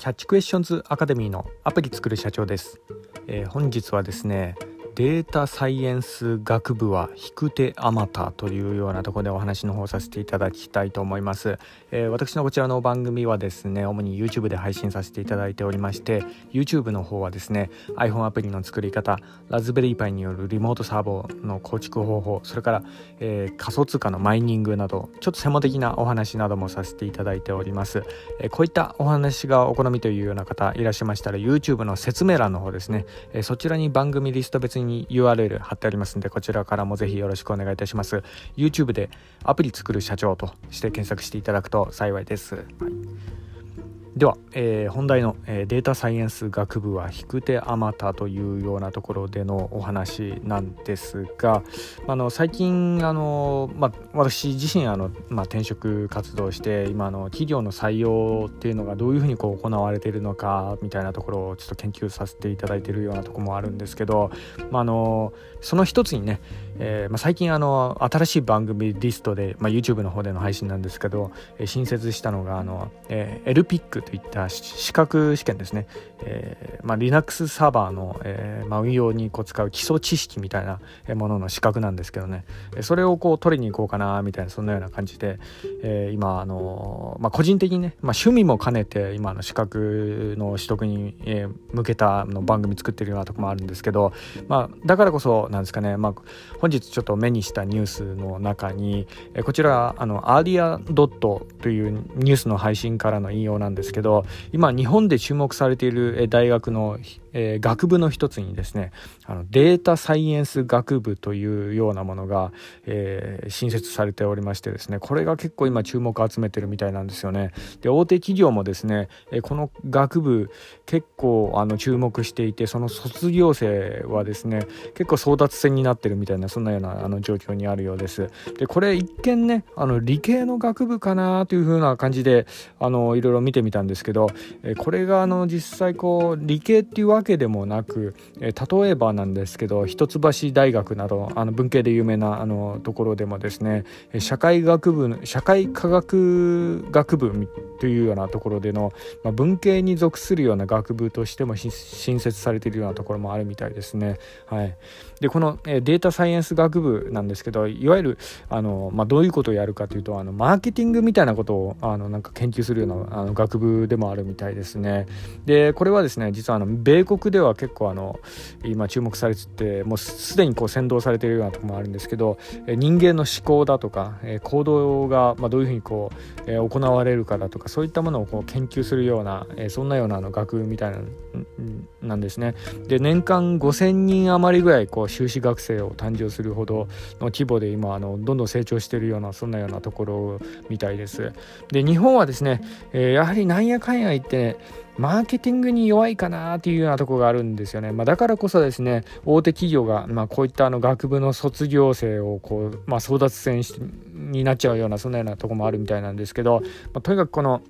キャッチクエスチョンズアカデミーのアプリ作る社長です、えー、本日はですねデータサイエンス学部は引く手あまたというようなところでお話の方させていただきたいと思います、えー、私のこちらの番組はですね主に YouTube で配信させていただいておりまして YouTube の方はですね iPhone アプリの作り方ラズベリーパイによるリモートサーバーの構築方法それから、えー、仮想通貨のマイニングなどちょっと専門的なお話などもさせていただいております、えー、こういったお話がお好みというような方いらっしゃいましたら YouTube の説明欄の方ですね、えそちらに番組リスト別にに URL 貼ってありますんでこちらからもぜひよろしくお願いいたします。YouTube でアプリ作る社長として検索していただくと幸いです、はい。では、えー、本題の、えー、データサイエンス学部は引く手あまたというようなところでのお話なんですが、あの最近あの、まあ、私自身あの、まあ、転職活動して今の企業の採用っていうのがどういうふうにこう行われているのかみたいなところをちょっと研究させていただいているようなところもあるんですけど、まあ、あのその一つにね、えーまあ、最近あの新しい番組リストで、まあ、YouTube の方での配信なんですけど、えー、新設したのがあの、えー、LPIC といった資格試験ですね、えーまあ、Linux サーバーの、えーまあ、運用にこう使う基礎知識みたいなものの資格なんですけどね。それをこう取りに行こうかなみたいなそんなような感じで、えー、今あの、まあ、個人的にね、まあ、趣味も兼ねて今の資格の取得に、向けたの番組作ってるようなとこもあるんですけど、まあ、だからこそなんですかね、まあ、日ちょっと目にしたニュースの中に、え、こちらあのアーディアドットというニュースの配信からの引用なんですけど今日本で注目されている大学のえー、学部の一つにですねあのデータサイエンス学部というようなものが、えー、新設されておりましてですねこれが結構今注目を集めてるみたいなんですよね。で大手企業もですね、えー、この学部結構あの注目していてその卒業生はですね結構争奪戦になってるみたいなそんなようなあの状況にあるようです。でこれ一見ねあの理系の学部かなというふうな感じであのいろいろ見てみたんですけど、えー、これがあの実際こう理系っていうわけでもなく、え例えばなんですけど一橋大学などあの文系で有名なあのところでもですね社会学部社会科学学部というようなところでの、まあ、文系に属するような学部としても新設されているようなところもあるみたいですね。はい、でこの、えデータサイエンス学部なんですけどいわゆるあの、まあ、どういうことをやるかというとあのマーケティングみたいなことをあのなんか研究するようなあの学部でもあるみたいですね。でこれはですね実はあの米国では結構あの今注目されててもうすでにこう先導されているようなところもあるんですけど人間の思考だとか行動がどういうふうにこう行われるかだとかそういったものをこう研究するようなそんなようなの学みたいななんですね。で年間5000人余りぐらいこう修士学生を誕生するほどの規模で今あのどんどん成長しているようなそんなようなところみたいです。で日本はですね、やはりなんやかんや言って、ね、マーケティングに弱いかなっていうようなところがあるんですよね。まあ、だからこそですね、大手企業が、まあ、こういったあの学部の卒業生をこう、まあ、争奪戦になっちゃうような、そんなようなところもあるみたいなんですけど、まあ、とにかくこの、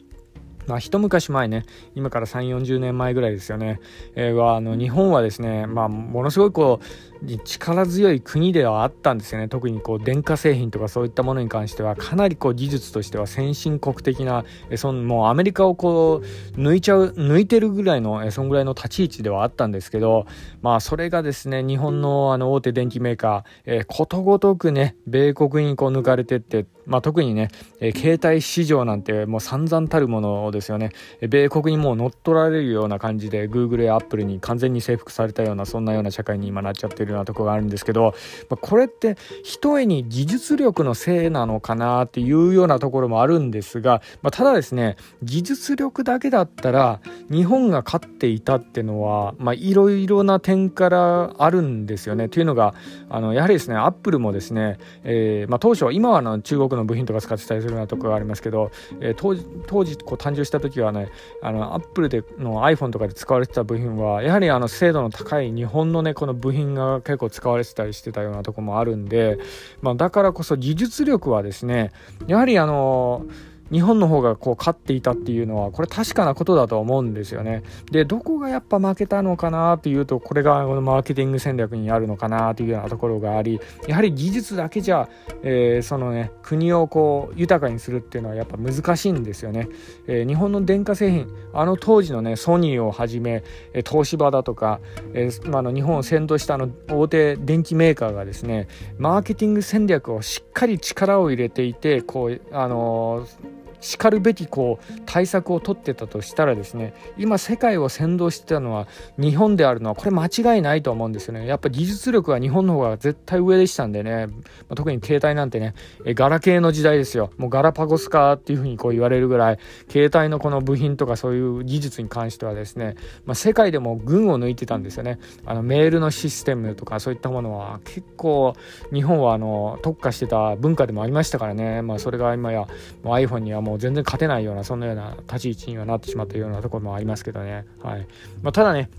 まあ、一昔前ね、今から3、40年前ぐらいですよね、えー、は、あの、日本はですね、まあ、ものすごいこう、力強い国ではあったんですよね。特にこう電化製品とかそういったものに関してはかなりこう技術としては先進国的なえそのもうアメリカをこう抜いちゃう抜いてるぐらいのえそんぐらいの立ち位置ではあったんですけどまあそれがですね日本のあの大手電機メーカー、えことごとくね米国にこう抜かれてってまあ、特にね、え携帯市場なんてもう散々たるものですよね、え米国にもう乗っ取られるような感じで Google や Apple に完全に征服されたようなそんなような社会に今なっちゃってるようなとこがあるんですけど、まあ、これってひとえに技術力のせいなのかなっていうようなところもあるんですが、まあ、ただですね技術力だけだったら日本が勝っていたっていうのはいろいろな点からあるんですよね。というのがあのやはりですねアップルもですね、えーまあ、当初今はの中国の部品とか使ってたりするようなところがありますけど、えー、当時当時こう誕生した時はねあのアップルでの iPhone とかで使われてた部品はやはりあの精度の高い日本のねこの部品が結構使われてたりしてたようなとこもあるんで、まあ、だからこそ技術力はですねやはりあの日本の方がこう勝っていたっていうのはこれ確かなことだと思うんですよね。でどこがやっぱ負けたのかなというとこれがマーケティング戦略にあるのかなというようなところがありやはり技術だけじゃ、えー、そのね国をこう豊かにするっていうのはやっぱ難しいんですよね、えー、日本の電化製品あの当時のねソニーをはじめ、東芝だとか、えー、あの日本を先導したあの大手電機メーカーがですねマーケティング戦略をしっかり力を入れていてこうあのーしかるべきこう対策を取ってたとしたらですね今世界を先導してたのは日本であるのはこれ間違いないと思うんですよね。やっぱ技術力は日本の方が絶対上でしたんでね、まあ、特に携帯なんてねえガラケーの時代ですよ。もうガラパゴス化っていうふうにこう言われるぐらい携帯のこの部品とかそういう技術に関してはですね、まあ、世界でも群を抜いてたんですよね。あのメールのシステムとかそういったものは結構日本はあの特化してた文化でもありましたからね、まあ、それが今やもう iPhone にはもうもう全然勝てないようなそんなような立ち位置にはなってしまったようなところもありますけどね。はいまあ、ただね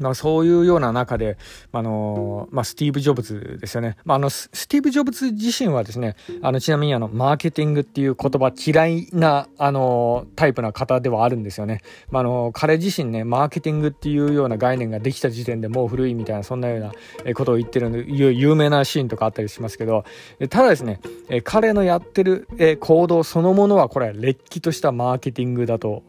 まあ、そういうような中で、あのまあ、スティーブ・ジョブズですよね。まあ、あの、スティーブ・ジョブズ自身はですね、あの、ちなみにあの、マーケティングっていう言葉嫌いな、あの、タイプな方ではあるんですよね。まあ、あの、彼自身ね、マーケティングっていうような概念ができた時点でもう古いみたいな、そんなようなことを言ってる、有名なシーンとかあったりしますけど、ただですね、彼のやってる行動そのものは、これはれっきとしたマーケティングだと、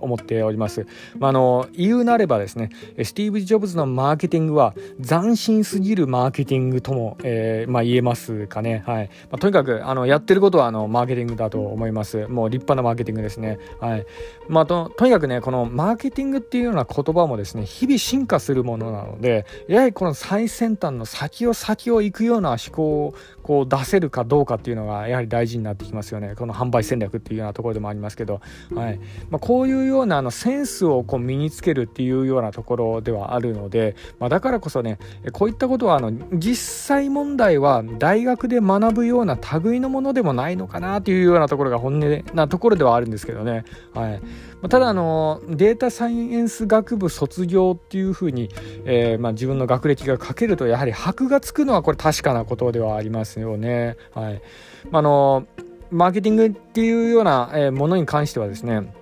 思っております。まあ、あの、言うなればですね、スティーブ・ジョブズのマーケティングは斬新すぎるマーケティングとも、えー、まあ、言えますかね。はい。まあ、とにかく、あの、やってることは、あの、マーケティングだと思います。もう立派なマーケティングですね。はい。まあ、と、とにかくね、このマーケティングっていうような言葉もですね、日々進化するものなので、やはりこの最先端の先を先を行くような思考をこう出せるかどうかっていうのがやはり大事になってきますよね。この販売戦略っていうようなところでもありますけど、はい。まあ、こういうようなあのセンスをこう身につけるっていうようなところでではあるので、まあ、だからこそねこういったことはあの実際問題は大学で学ぶような類のものでもないのかなというようなところが本音なところではあるんですけどね。はい、ただあのデータサイエンス学部卒業っていうふうに、えー、まあ、自分の学歴が書けるとやはり箔がつくのはこれ確かなことではありますよね。はい、あのマーケティングっていうようなものに関してはですね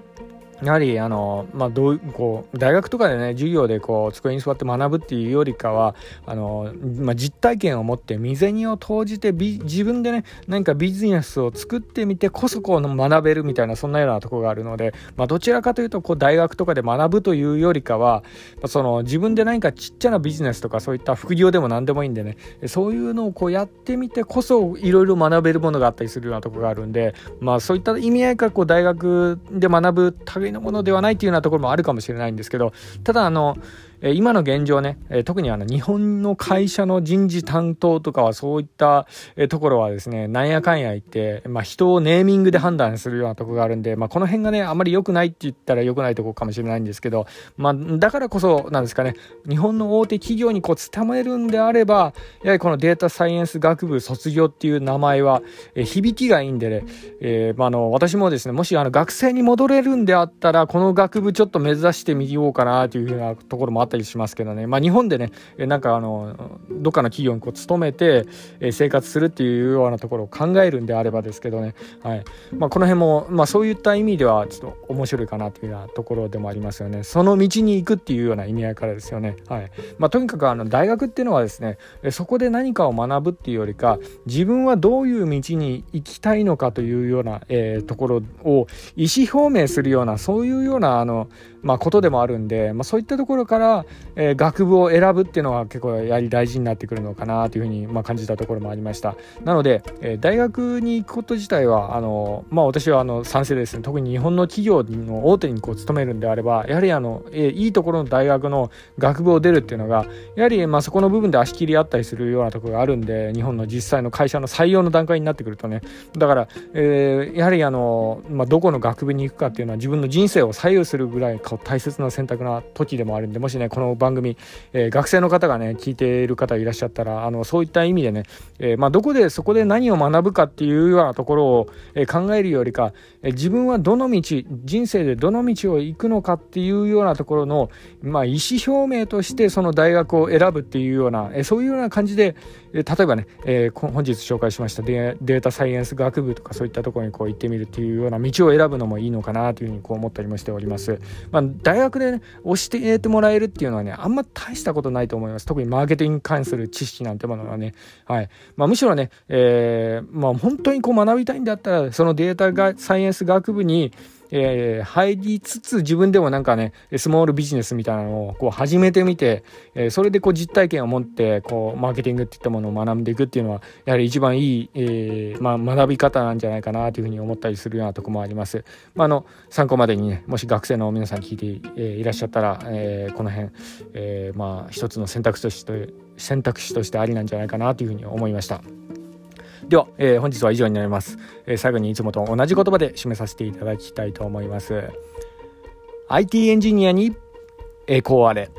やはりあの、まあ、どうこう大学とかでね授業でこう机に座って学ぶっていうよりかはあの、まあ、実体験を持って未然を投じて自分でね何かビジネスを作ってみてこそこう学べるみたいなそんなようなところがあるので、まあ、どちらかというとこう大学とかで学ぶというよりかはその自分で何かちっちゃなビジネスとかそういった副業でも何でもいいんでねそういうのをこうやってみてこそいろいろ学べるものがあったりするようなところがあるんで、まあ、そういった意味合いからこう大学で学ぶ類のものではないというようなところもあるかもしれないんですけどただあのえ今の現状ね、え特にあの日本の会社の人事担当とかはそういった、えところはですね、なんやかんや言って、まあ、人をネーミングで判断するようなとこがあるんで、まあ、この辺がね、あんまり良くないって言ったら良くないとこかもしれないんですけど、まあ、だからこそなんですかね、日本の大手企業にこう勤めるんであれば、やはりこのデータサイエンス学部卒業っていう名前は、え響きがいいんでね、えー、まあ、あの、私もですね、もしあの学生に戻れるんであったら、この学部ちょっと目指してみようかなというふうなところもあったりしますけどね、まあ、日本でねなんかあのどっかの企業にこう勤めて生活するっていうようなところを考えるんであればですけどね、はい。まあ、この辺も、まあ、そういった意味ではちょっと面白いかなというようなところでもありますよね。その道に行くっていうような意味合いからですよね、はい。まあ、とにかくあの大学っていうのはですねそこで何かを学ぶっていうよりか自分はどういう道に行きたいのかというような、えー、ところを意思表明するようなそういうようなあのまあ、ことでもあるんで、まあ、そういったところから、えー、学部を選ぶっていうのは結構やはり大事になってくるのかなというふうに、まあ、感じたところもありました。なので、えー、大学に行くこと自体はあの、まあ、私はあの賛成ですね。特に日本の企業の大手にこう勤めるんであればやはりあの、えー、いいところの大学の学部を出るっていうのがやはりまあそこの部分で足切りあったりするようなところがあるんで日本の実際の会社の採用の段階になってくるとね。だから、えー、やはりあの、まあ、どこの学部に行くかっていうのは自分の人生を左右するぐらい大切な選択な時でもあるんでもしねこの番組、えー、学生の方がね聞いている方いらっしゃったらあのそういった意味でね、えー、まあ、どこでそこで何を学ぶかっていうようなところを、え、考えるよりか、え自分はどの道人生でどの道を行くのかっていうようなところの、まあ、意思表明としてその大学を選ぶっていうような、えそういうような感じで、例えばね、えー、本日紹介しましたデータサイエンス学部とかそういったところにこう行ってみるっていうような道を選ぶのもいいのかなというふうにこう思ったりもしております。まあ、大学でね、教えてもらえるっていうのはね、あんま大したことないと思います。特にマーケティングに関する知識なんてものはね。はい。まあ、むしろね、えー、まあ、本当にこう学びたいんだったら、そのデータがサイエンス学部に、えー、入りつつ自分でもなんかねスモールビジネスみたいなのをこう始めてみて、えー、それでこう実体験を持ってこうマーケティングっていったものを学んでいくっていうのはやはり一番いい、えーまあ、学び方なんじゃないかなというふうに思ったりするようなとこもあります。まあ、あの参考までにねもし学生の皆さん聞いて、えー、いらっしゃったら、え、この辺、え、まあ一つの選択肢として選択肢としてありなんじゃないかなというふうに思いました。では、えー、本日は以上になります、えー、最後にいつもと同じ言葉で締めさせていただきたいと思います。IT エンジニアに栄光あれ。